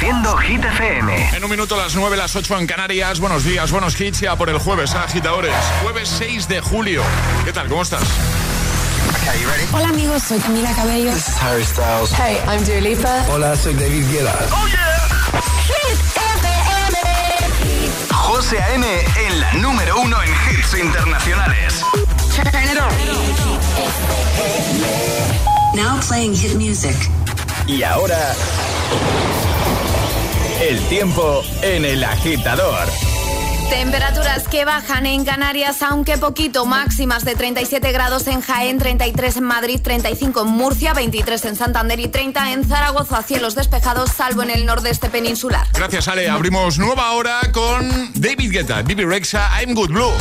Reproduciendo Hit FM. En un minuto, las 9, las 8 en Canarias. Buenos días, buenos hits ya por el jueves, agitadores. Jueves 6 de julio. ¿Qué tal? ¿Cómo estás? Hola amigos, soy Camila Cabello. This is Harry Styles. Hey, I'm Dua Lipa. Hola, soy David Guetta. ¡Oh, yeah! Hit FM. José A.M. en la número uno en hits internacionales. Now playing hit music. Y ahora... El tiempo en el agitador. Temperaturas que bajan en Canarias, aunque poquito, máximas de 37 grados en Jaén, 33 en Madrid, 35 en Murcia, 23 en Santander y 30 en Zaragoza, cielos despejados, salvo en el nordeste peninsular. Gracias, Ale. Abrimos nueva hora con David Guetta, Bibi Rexa, I'm Good Blue.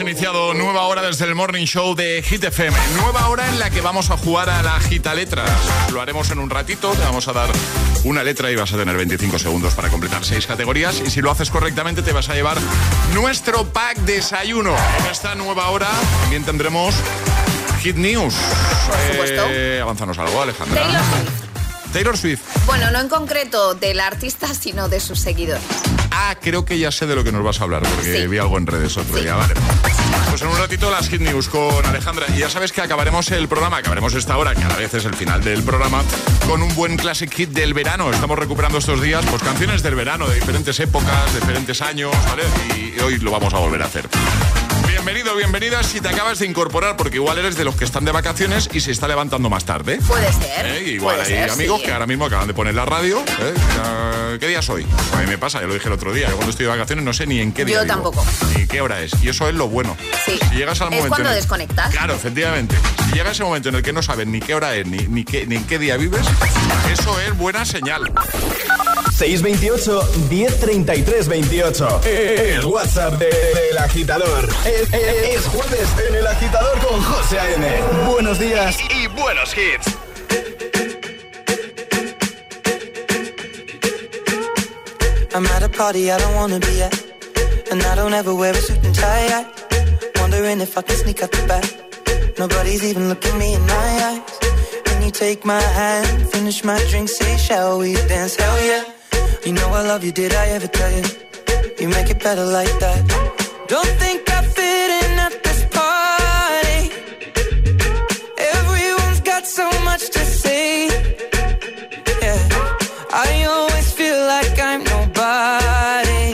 Hemos iniciado nueva hora desde el Morning Show de Hit FM. Nueva hora en la que vamos a jugar a la gita letras. Lo haremos en un ratito. Te vamos a dar una letra y vas a tener 25 segundos para completar seis categorías. Y si lo haces correctamente, te vas a llevar nuestro pack desayuno. En esta nueva hora también tendremos Hit News. Por supuesto. Eh, avanzanos algo, Alejandra. Taylor Swift. Taylor Swift. Bueno, no en concreto del artista, sino de sus seguidores. Ah, creo que ya sé de lo que nos vas a hablar, porque vi algo en redes otro día, vale. Pues en un ratito las Hit News con Alejandra. Y ya sabes que acabaremos el programa, acabaremos esta hora, que a la vez es el final del programa, con un buen classic hit del verano. Estamos recuperando estos días, pues canciones del verano, de diferentes épocas, diferentes años, ¿vale? Y hoy lo vamos a volver a hacer. Bienvenido, bienvenida si te acabas de incorporar, porque igual eres de los que están de vacaciones y se está levantando más tarde. Puede ser. ¿Eh? Igual hay amigos que ahora mismo acaban de poner la radio. ¿eh? ¿Qué día es hoy? A mí me pasa, ya lo dije el otro día. Yo cuando estoy de vacaciones no sé ni en qué día. Yo tampoco. Ni qué hora es. Y eso es lo bueno. Sí. Si llegas al es momento. cuando desconectas. Claro, efectivamente. Si llega ese momento en el que no sabes ni qué hora es, ni, ni, qué, ni en qué día vives, eso es buena señal. 628 1033 28. El WhatsApp del agitador. Es, es, jueves en el agitador con José A.M. Buenos días y buenos hits. I'm at a party I don't wanna be at. And I don't ever wear a suit and tie. I wondering if I can sneak out the back. Nobody's even looking me in my eyes. Can you take my hand, finish my drink, say, shall we dance? Hell yeah. You know I love you, did I ever tell you? You make it better like that. Don't think I fit in at this party. Everyone's got so much to say. Yeah, I always feel like I'm nobody.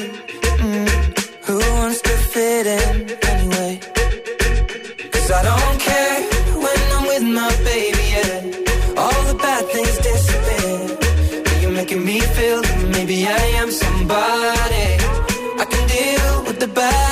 Mm. Who wants to fit in anyway? Cause I don't care when I'm with my baby, yeah. All the bad things disappear. You're making me feel maybe I am somebody. I can deal with the bad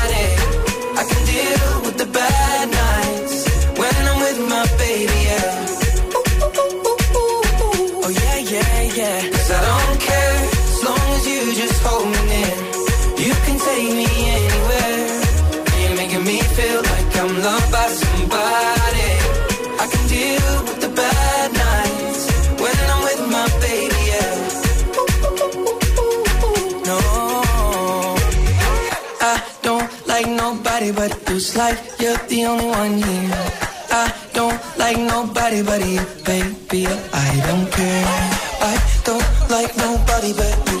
But. It's like you're the only one here. I don't like nobody but you, baby. I don't care. I don't like nobody but you.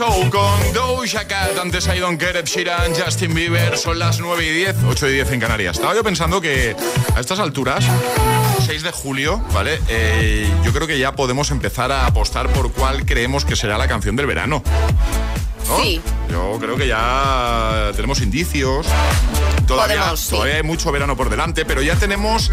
Con Doja Cat, antes I Don't Care, Sheeran, Justin Bieber, son las 9 y 10, 8 y 10 en Canarias. Estaba yo pensando que a estas alturas, 6 de julio, ¿vale? Eh, yo creo que ya podemos empezar a apostar por cuál creemos que será la canción del verano. Sí. Yo creo que ya tenemos indicios. Todavía, todavía hay mucho verano por delante, pero ya tenemos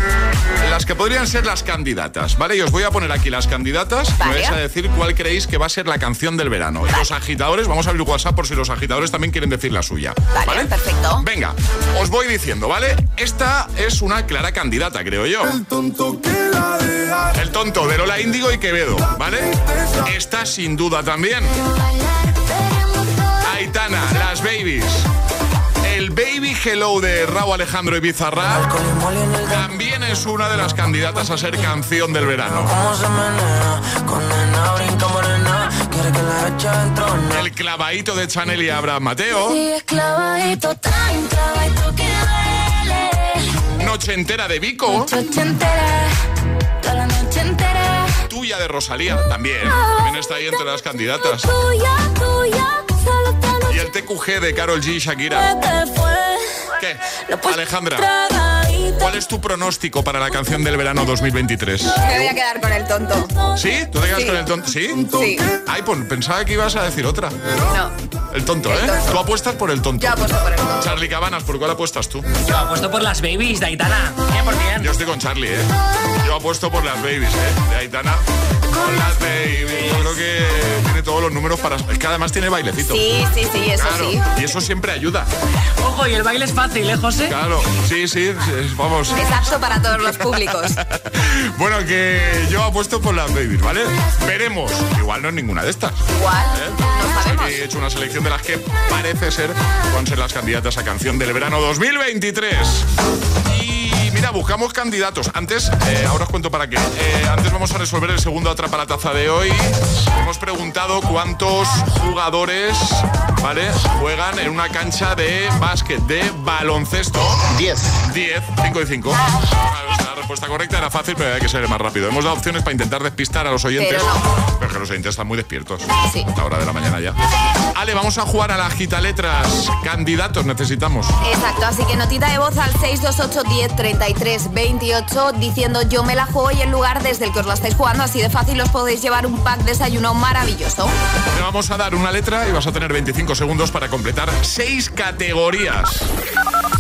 las que podrían ser las candidatas, ¿vale? Y os voy a poner aquí las candidatas y vais a decir cuál creéis que va a ser la canción del verano. Y los agitadores, vamos a abrir WhatsApp por si los agitadores también quieren decir la suya. Vale, perfecto. Venga, os voy diciendo, ¿vale? Esta es una clara candidata, creo yo. El tonto que la El tonto de Lola Índigo y Quevedo, ¿vale? Esta sin duda también. Aitana, las babies. El Baby Hello de Raúl Alejandro y Bizarra también es una de las candidatas a ser canción del verano. El clavadito de Chanel y Abraham Mateo. Noche entera de Vico. Tuya de Rosalía también. También está ahí entre las candidatas. TQG de Carol G Shakira. ¿Qué? Alejandra, ¿cuál es tu pronóstico para la canción del verano 2023? Me voy a quedar con el tonto. ¿Sí? ¿Tú te quedas Sí. con el tonto? ¿Sí? Sí. Ay, pues pensaba que ibas a decir otra. No, El tonto, El ¿eh? tonto. Tú apuestas por el tonto. yo apuesto por el tonto. Charlie Cabanas, ¿por cuál apuestas tú? Yo apuesto por las babies de Aitana. 100%. Yo estoy con Charlie, ¿eh? Yo apuesto por las babies, ¿eh? De Aitana. Con las babies. Yo creo que tiene todos los números para... Es que además tiene bailecito. Sí, sí, sí, eso Claro, sí. y eso siempre ayuda. Ojo, y el baile es fácil, ¿eh, José? Claro, sí, sí, sí, vamos. Es apto para todos los públicos. Bueno, que yo apuesto por las babies, ¿vale? Veremos. Igual no es ninguna de estas. Igual, ¿eh? no he hecho una selección de las que parece ser van ser las candidatas a canción del verano 2023. Mira, buscamos candidatos. Antes, eh, ahora os cuento para qué. Eh, antes vamos a resolver el segundo atrapa la taza de hoy. Hemos preguntado cuántos jugadores, ¿vale? Juegan en una cancha de básquet, de baloncesto. 10. 10, 5 y 5. La respuesta correcta era fácil, pero hay que ser más rápido. Hemos dado opciones para intentar despistar a los oyentes. Pero no. Pero que los oyentes están muy despiertos. Sí. A la hora de la mañana ya. Ale, vamos a jugar a la gita letras. Candidatos necesitamos. Exacto, así que notita de voz al 628 10 33 28 diciendo yo me la juego y el lugar desde el que os la estáis jugando, así de fácil os podéis llevar un pack desayuno maravilloso. Te vamos a dar una letra y vas a tener 25 segundos para completar seis categorías.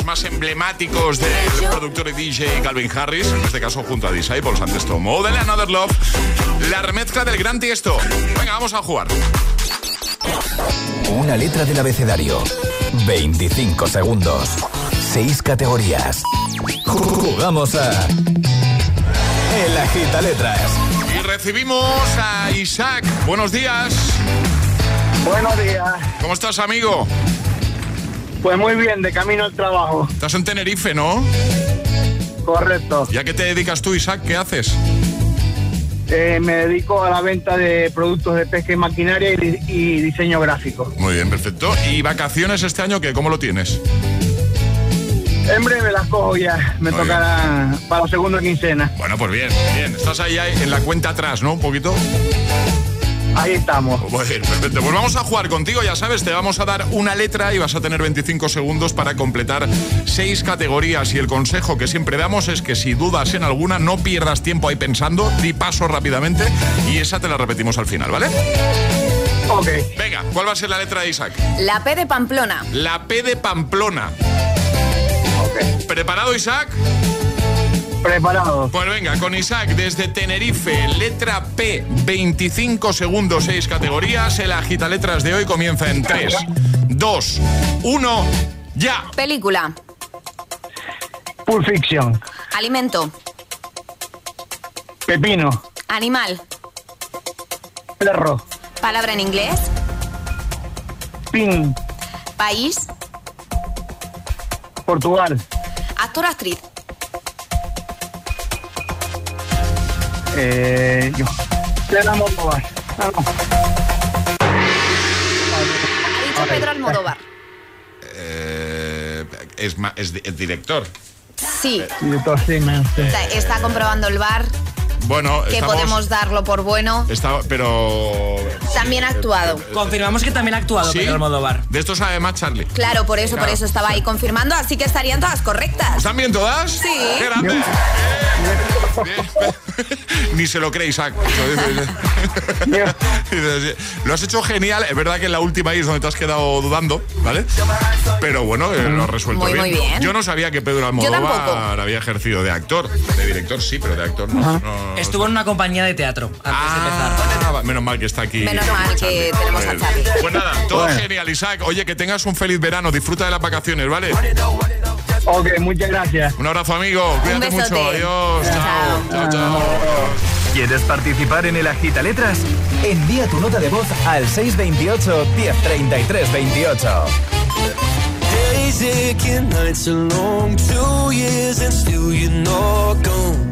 más emblemáticos del productor y DJ Calvin Harris, en este caso junto a Disciples, antes tomó de Another Love, la remezcla del gran tiesto. Venga, vamos a jugar. Una letra del abecedario, 25 segundos, 6 categorías. Jugamos a El Agita Letras. Y recibimos a Isaac. Buenos días. Buenos días. ¿Cómo estás, amigo? Pues muy bien, de camino al trabajo. Estás en Tenerife, ¿no? Correcto. ¿Ya qué te dedicas tú, Isaac? ¿Qué haces? Eh, me dedico a la venta de productos de pesca y maquinaria y, di- y diseño gráfico. Muy bien, perfecto. ¿Y vacaciones este año qué? ¿Cómo lo tienes? En breve las cojo ya, me Muy tocará para la segunda quincena. Bueno, pues bien, bien. Estás ahí, ahí en la cuenta atrás, ¿no? Un poquito. Ahí estamos. Bueno, perfecto. Pues vamos a jugar contigo, ya sabes, te vamos a dar una letra y vas a tener 25 segundos para completar seis categorías. Y el consejo que siempre damos es que si dudas en alguna, no pierdas tiempo ahí pensando, di paso rápidamente y esa te la repetimos al final, ¿vale? Ok. Venga, ¿cuál va a ser la letra de Isaac? La P de Pamplona. La P de Pamplona. ¿Preparado, Isaac? Preparado. Pues venga, con Isaac desde Tenerife, letra P, 25 segundos, 6 categorías. El agita letras de hoy comienza en 3, 2, 1, ya. Película. Pulp Fiction. Alimento. Pepino. Animal. Perro. Palabra en inglés. Pin. País. Portugal. Actor, actriz. Eh, yo. Almodóvar. Ah, no. Ha dicho Pedro Almodóvar. Eh, es, ma- es di- es director. Sí. Director, sí, me- sí. Está, está comprobando el bar, Bueno, que estamos... podemos darlo por bueno. está- pero... También ha actuado. Confirmamos que también ha actuado ¿Sí? Pedro Almodóvar. De esto sabe más Charlie. Claro, por eso, por eso estaba ahí confirmando, así que estarían todas correctas. ¿Están bien todas? Sí. ¡Qué grande! Ni se lo cree Isaac. Lo has hecho genial. Es verdad que en la última ahí es donde te has quedado dudando, ¿vale? Pero bueno, eh, lo has resuelto Muy, bien. muy bien. Yo no sabía que Pedro. Almodóvar había ejercido de actor. De director sí, pero de actor no. no- Estuvo en una compañía de teatro antes de empezar. Ah, menos mal que está aquí. Menos mal que tenemos a Charlie. Pues nada, todo Bueno. genial, Isaac. Oye, que tengas un feliz verano. Disfruta de las vacaciones, ¿vale? Ok, muchas gracias. Un abrazo, amigo. Cuídate besote. mucho. Adiós. Chao. Chao, chao. ¿Quieres participar en el Agita Letras? Envía tu nota de voz al 628 1033 28. Days aching, nights are long, two years and still you're not gone.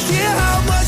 Rather hear how much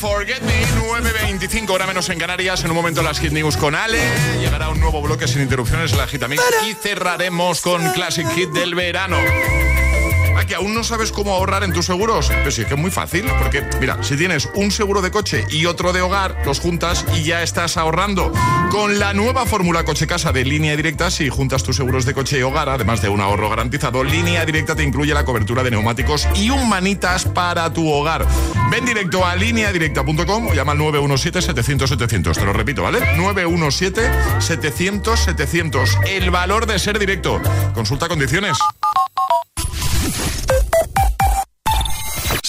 Forget Me, 9.25, hora menos en Canarias. En un momento las Hit News con Ale. Llegará un nuevo bloque sin interrupciones la Gitamix y cerraremos con Classic Hit del verano. ¿A que aún no sabes cómo ahorrar en tus seguros? Pues sí, que es muy fácil, porque mira, si tienes un seguro de coche y otro de hogar, los juntas y ya estás ahorrando. Con la nueva fórmula coche-casa de línea directa, si juntas tus seguros de coche y hogar, además de un ahorro garantizado, línea directa te incluye la cobertura de neumáticos y un manitas para tu hogar. Ven directo a lineadirecta.com o llama al 917-700-700. Te lo repito, ¿vale? 917-700-700. El valor de ser directo. Consulta condiciones.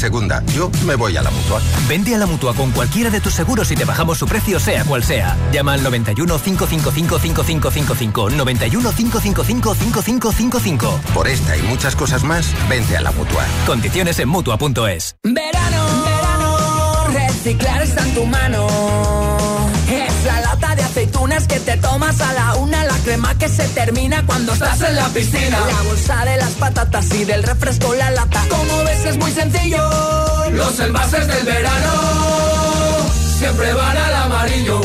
segunda, yo me voy a la mutua. Vente a la mutua con cualquiera de tus seguros y te bajamos su precio, sea cual sea. Llama al 91 555 5555. 91 555 5555. Por esta y muchas cosas más, vente a la mutua. Condiciones en mutua.es. Verano, verano, reciclar está en tu mano. Aceitunas que te tomas a la una, la crema que se termina cuando estás en la piscina. La bolsa de las patatas y del refresco la lata. Como ves es muy sencillo. Los envases del verano siempre van al amarillo.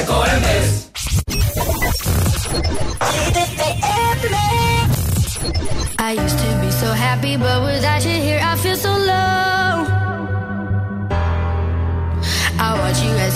Ecoembes. I used to be so happy, but without you here, I feel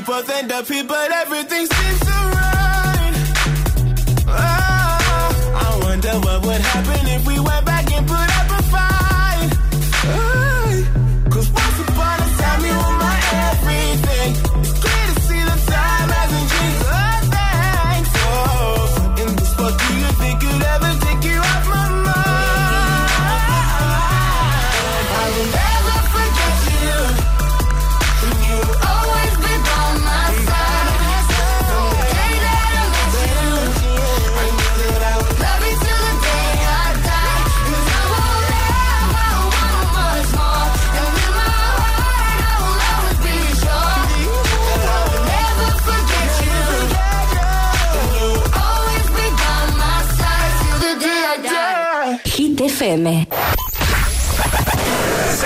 deeper than the people, everything's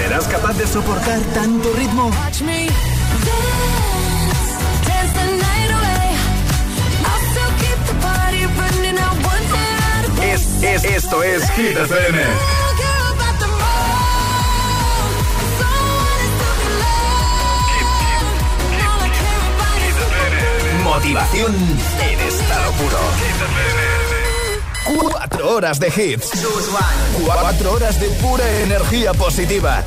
¿Serás capaz de soportar tanto ritmo? Es, es, esto es Hit FM. Motivación en estado puro. Cuatro horas de hits. Cuatro horas de pura energía positiva.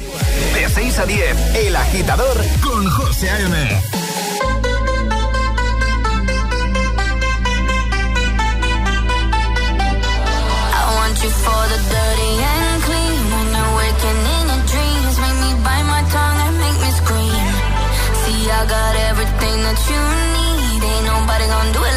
De 6 a 10, El Agitador con José A.M. You for the dirty and clean. When you're waking in your dreams, make me bite my tongue and make me scream. See, I got everything that you need. Ain't nobody gonna do it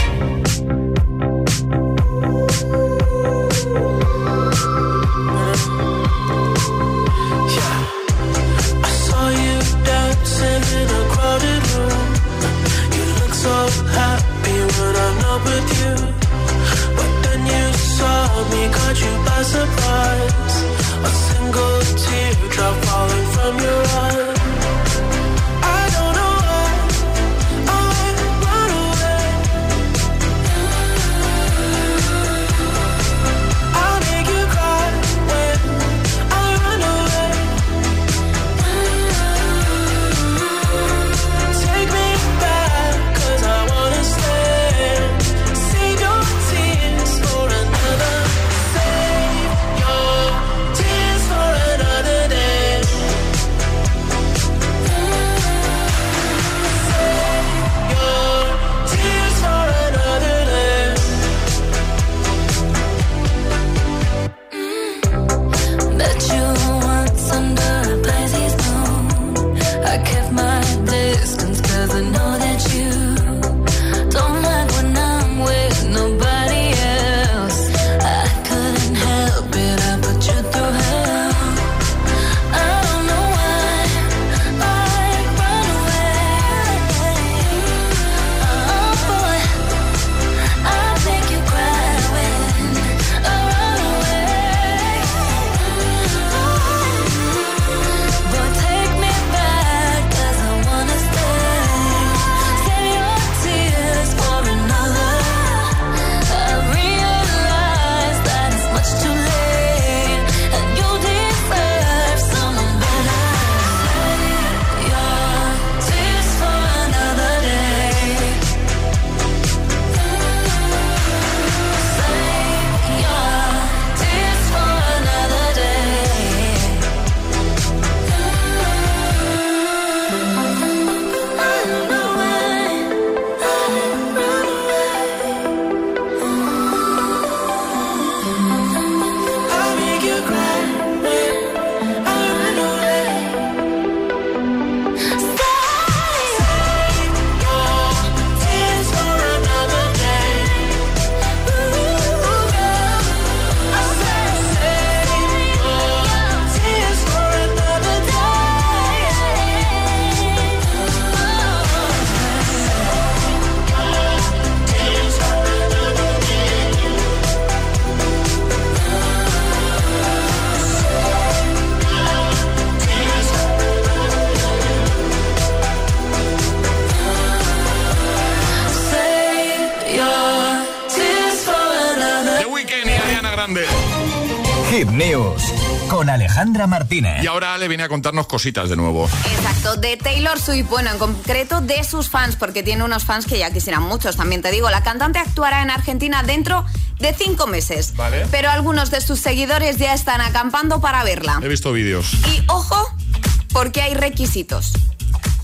Me, caught you by surprise. Con Alejandra Martínez. Y ahora Ale viene a contarnos cositas de nuevo. Exacto, de Taylor Swift, bueno, en concreto de sus fans, porque tiene unos fans que ya quisieran muchos, también te digo. La cantante actuará en Argentina dentro de cinco meses. Vale. Pero algunos de sus seguidores ya están acampando para verla. He visto vídeos. Y ojo, porque hay requisitos.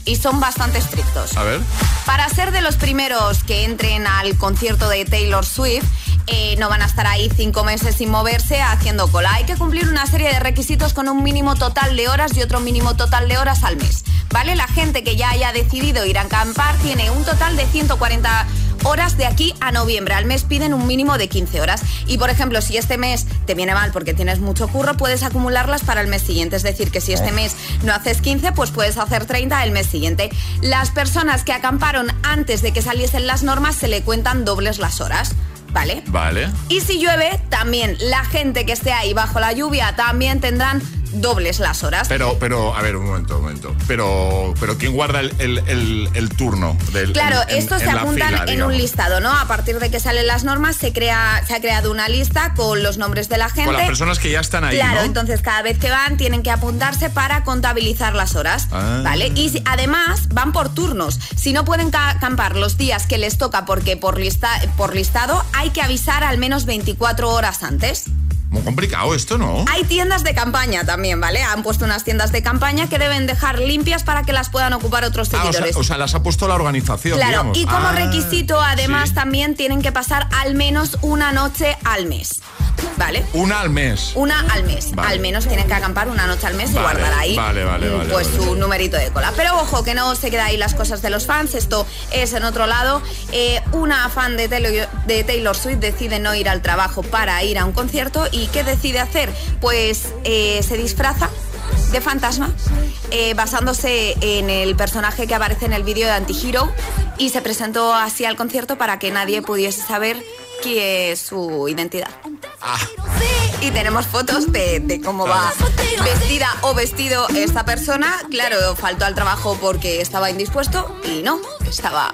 Y son bastante estrictos. A ver. Para ser de los primeros que entren al concierto de Taylor Swift, eh, no van a estar ahí cinco meses sin moverse haciendo cola. Hay que cumplir una serie de requisitos con un mínimo total de horas y otro mínimo total de horas al mes. ¿Vale? La gente que ya haya decidido ir a acampar tiene un total de 140 horas de aquí a noviembre. Al mes piden un mínimo de 15 horas. Y por ejemplo, si este mes te viene mal porque tienes mucho curro, puedes acumularlas para el mes siguiente. Es decir, que si este mes no haces 15, pues puedes hacer 30 el mes siguiente. Las personas que acamparon antes de que saliesen las normas se le cuentan dobles las horas. ¿Vale? Vale. Y si llueve, también la gente que esté ahí bajo la lluvia también tendrán dobles las horas. Pero, pero, a ver, un momento, un momento. Pero, pero ¿quién guarda el, el- el- el turno? Del, Claro, en- en- estos se en apuntan fila, en digamos? un listado, ¿no? A partir de que salen las normas se crea, se ha creado una lista con los nombres de la gente. Con las personas que ya están ahí, Claro, ¿no? entonces cada vez que van tienen que apuntarse para contabilizar las horas, Ah. ¿vale? Y si- además van por turnos. Si no pueden ca- acampar los días que les toca porque por, lista, por listado hay que avisar al menos 24 horas antes. Muy complicado esto, ¿no? Hay tiendas de campaña también, ¿vale? Han puesto unas tiendas de campaña que deben dejar limpias para que las puedan ocupar otros Ah, o sea, seguidores. o sea, las ha puesto la organización, Claro, digamos. y como Ah, requisito, además, sí. también tienen que pasar al menos una noche al mes. ¿Vale? Una al mes. Una al mes. Vale. Al menos tienen que acampar una noche al mes y guardar ahí vale, vale, vale, pues su numerito de cola. Pero ojo, que no se queda ahí las cosas de los fans. Esto es en otro lado. Eh, una fan de Taylor, de Taylor Swift decide no ir al trabajo para ir a un concierto. ¿Y qué decide hacer? Pues eh, se disfraza de fantasma eh, basándose en el personaje que aparece en el vídeo de Antihero y se presentó así al concierto para que nadie pudiese saber qué es su identidad. Y tenemos fotos de, de cómo va vestida o vestido esta persona. Claro, faltó al trabajo porque estaba indispuesto y no, estaba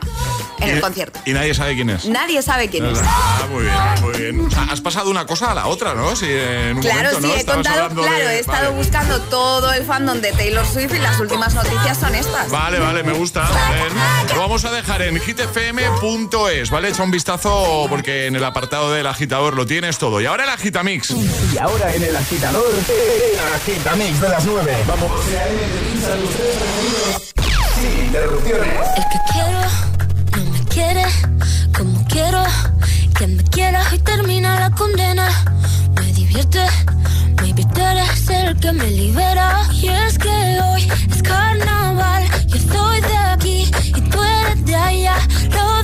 en el concierto. Y nadie sabe quién es. Nadie sabe quién es. Ah, muy bien, muy bien. O sea, has pasado una cosa a la otra, ¿no? Sí, en un Claro, momento, sí, ¿no? he Estabas contado, claro, de- he estado vale. buscando todo el fandom de Taylor Swift y las últimas noticias son estas. Vale, vale, me gusta. Lo vamos a dejar en hitfm.es, ¿vale? Echa un vistazo porque en el apartado del agitador lo tienes todo. Y ahora el agitamix. Y ahora en el agitador, el agitamix de las 9. Vamos. Sin interrupciones. El que quiero no me quiere como quiero. Que me quiera y termina la condena. Me divierte, maybe tú eres el que me libera. Y es que hoy es carnaval. Yo soy de aquí y tú eres de allá. Lo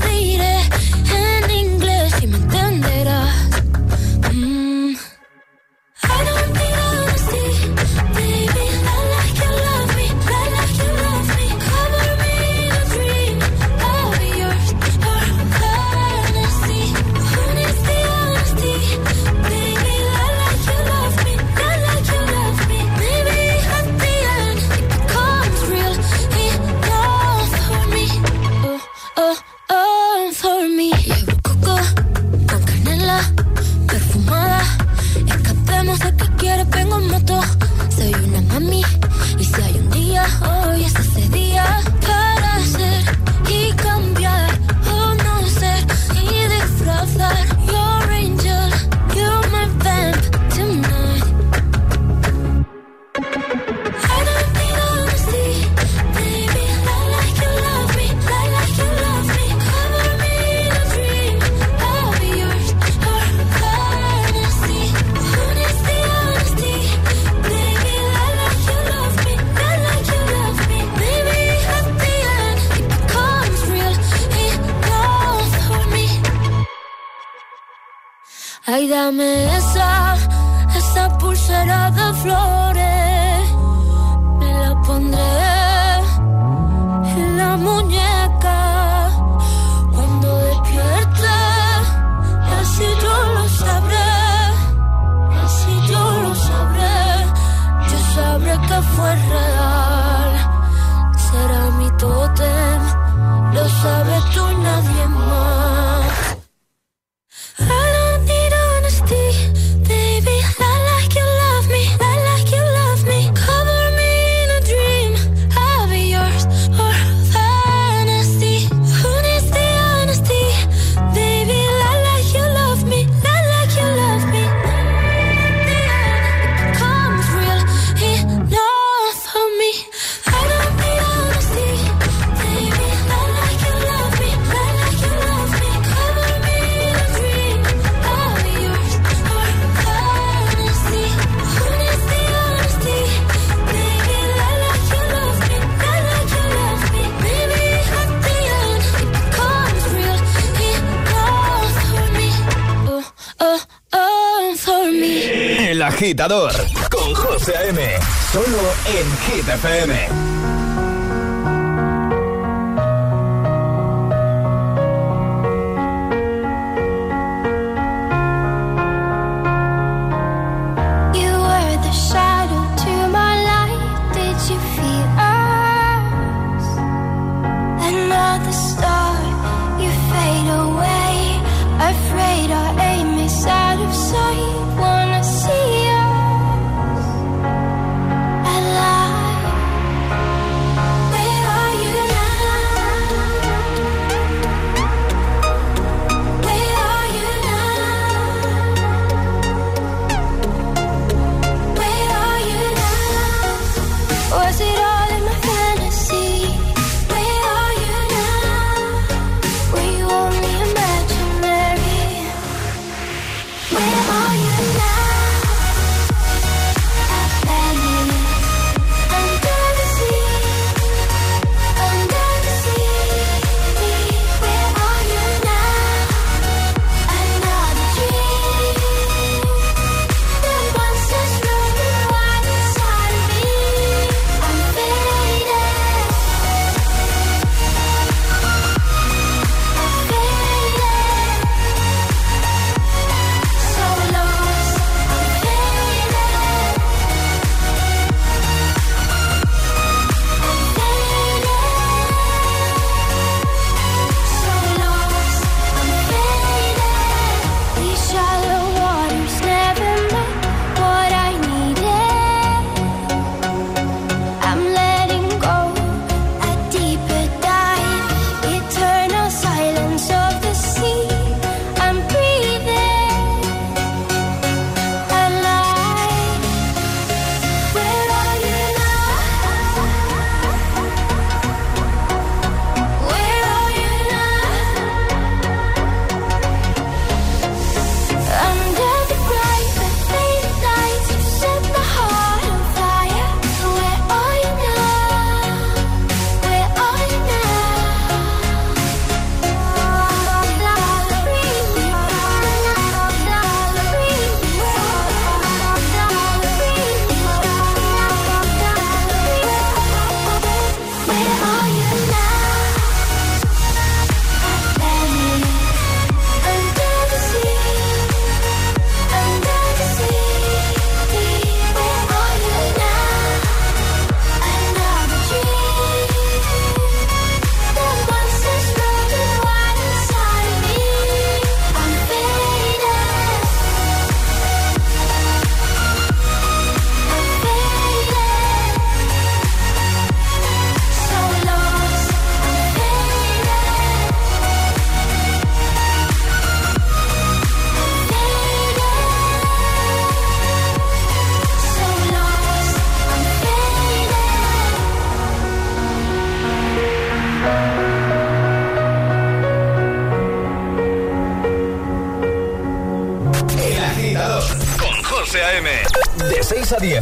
agitador con José M. Solo en GTFM.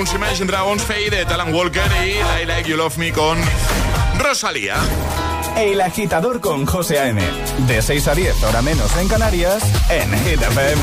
9, Bones, Imagine Dragons, Fade de Talan Walker y I Like You Love Me con Rosalía. El agitador con José A.M. De 6 a 10, hora menos en Canarias, en Hit FM.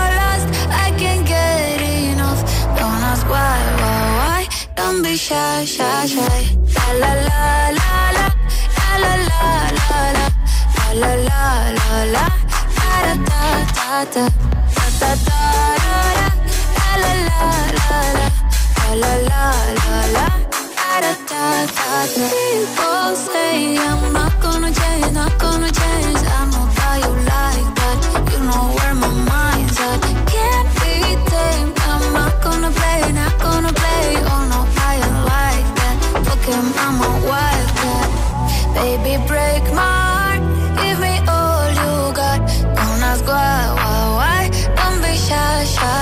Don't be shy, shy. La la la la la. La la la la la. People say I'm not gonna change, not gonna change. I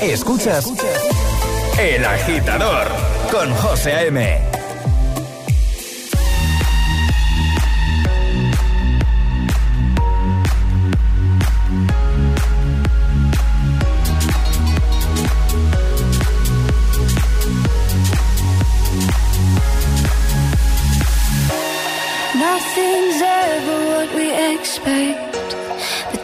Escuchas El Agitador con José A.M. Nothing's ever what we expect,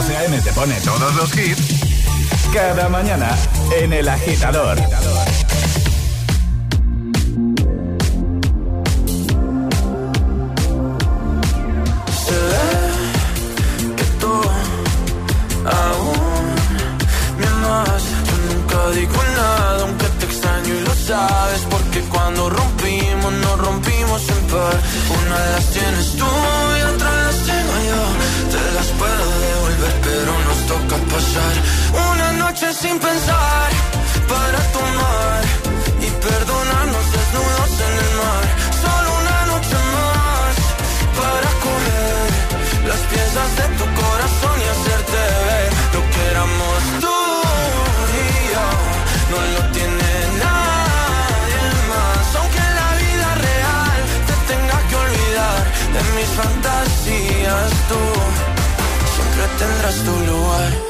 José te pone todos los hits cada mañana en El Agitador. Que tú aún me amas. Yo nunca digo nada, aunque te extraño y lo sabes. Porque cuando rompimos, nos rompimos en par. Una las tienes tú una noche sin pensar para tomar y perdonarnos desnudos en el mar. Solo una noche más para coger las piezas de tu corazón y hacerte ver lo que éramos tú y yo. No lo tiene nadie más, aunque en la vida real te tenga que olvidar de mis fantasías. Tú siempre tendrás tu lugar.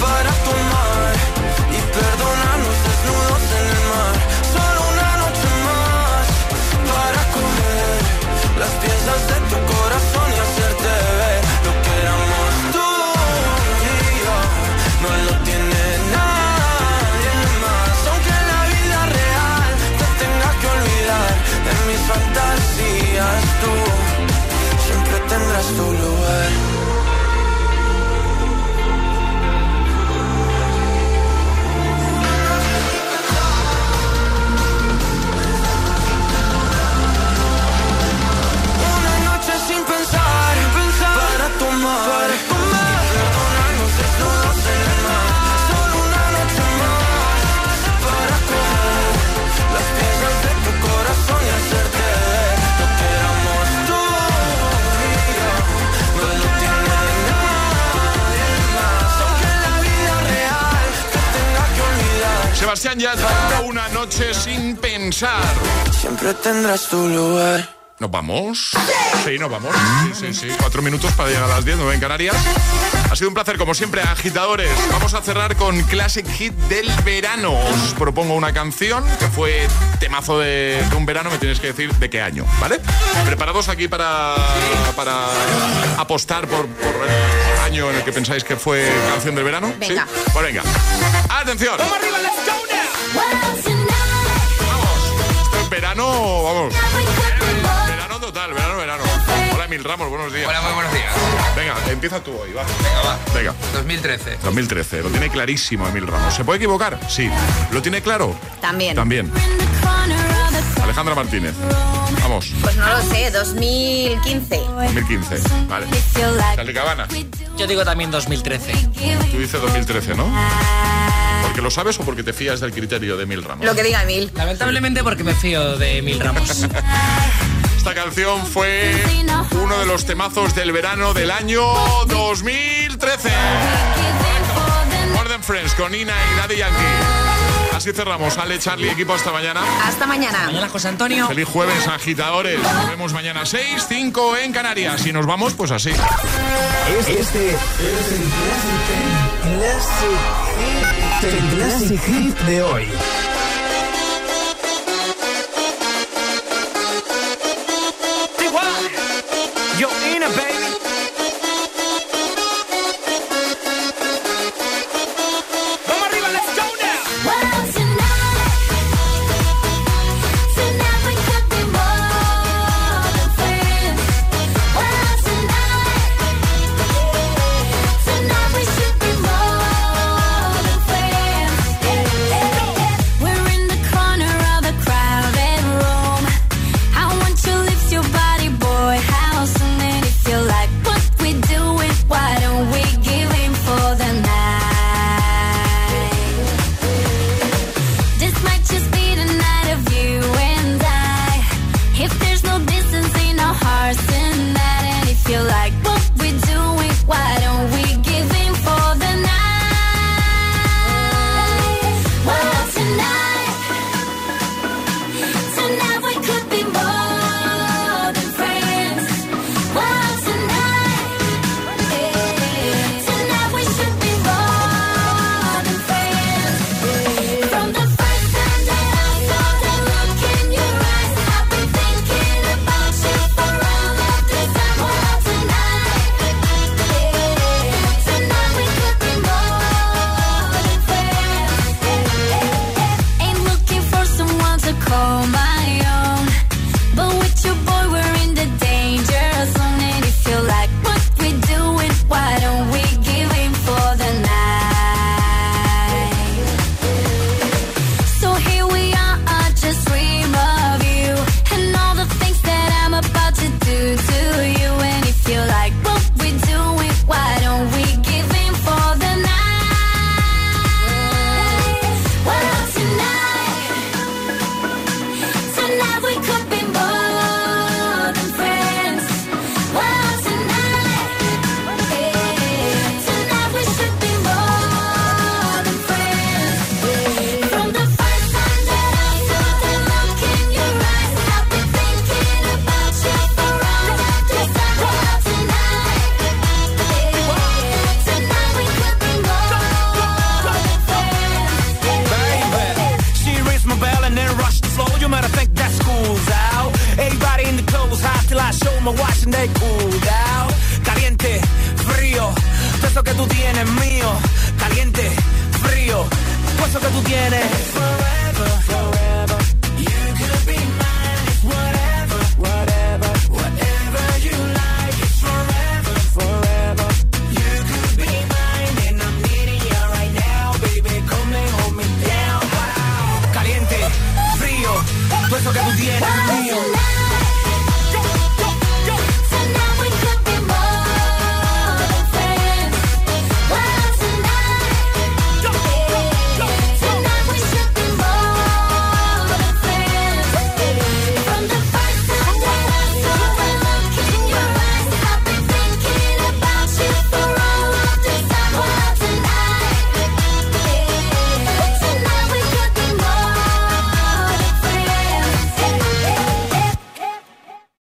para tomar y perdonarnos desnudos en el mar. Solo una noche más para comer las piezas de tu corazón y hacerte ver lo que éramos tú y yo. No lo tiene nadie más, aunque la vida real te tenga que olvidar de mis fantasías. Tú siempre tendrás tu lugar. Sebastián Yatra, una noche sin pensar. Siempre tendrás tu lugar. ¿Nos vamos? Sí, nos vamos. Sí, sí, sí. Cuatro minutos para llegar a las 10, nueve en Canarias. Ha sido un placer, como siempre, agitadores. Vamos a cerrar con Classic Hit del verano. Os propongo una canción que fue temazo de, de un verano. Me tienes que decir de qué año, ¿vale? Preparados aquí para, para apostar por, por el año en el que pensáis que fue canción del verano. Venga. ¿Sí? Pues venga. Atención. Esto es verano, vamos. Verano total, verano, verano. Hola, Emil Ramos, buenos días. Hola, muy buenos días. Venga, empieza tú hoy, va. Venga, va. Venga. 2013. 2013, lo tiene clarísimo Emil Ramos. ¿Se puede equivocar? Sí. ¿Lo tiene claro? También. También. Alejandra Martínez. Vamos, Pues no lo sé, 2015. 2015. Vale. Charlie Cabana. Yo digo también 2013. Tú dices 2013, ¿no? ¿Porque lo sabes o porque te fías del criterio de Mil Ramos? Lo que diga Mil. Lamentablemente porque me fío de Mil Ramos. Esta canción fue uno de los temazos del verano del año 2013. Modern Friends con Ina y Daddy Yankee. Así cerramos. Ale, Charlie, equipo, hasta mañana. Hasta mañana. Mañana, José Antonio. Feliz jueves, agitadores. Nos vemos mañana 6, 5 en Canarias. Si nos vamos, pues así. Este, este Teclase Hit de hoy.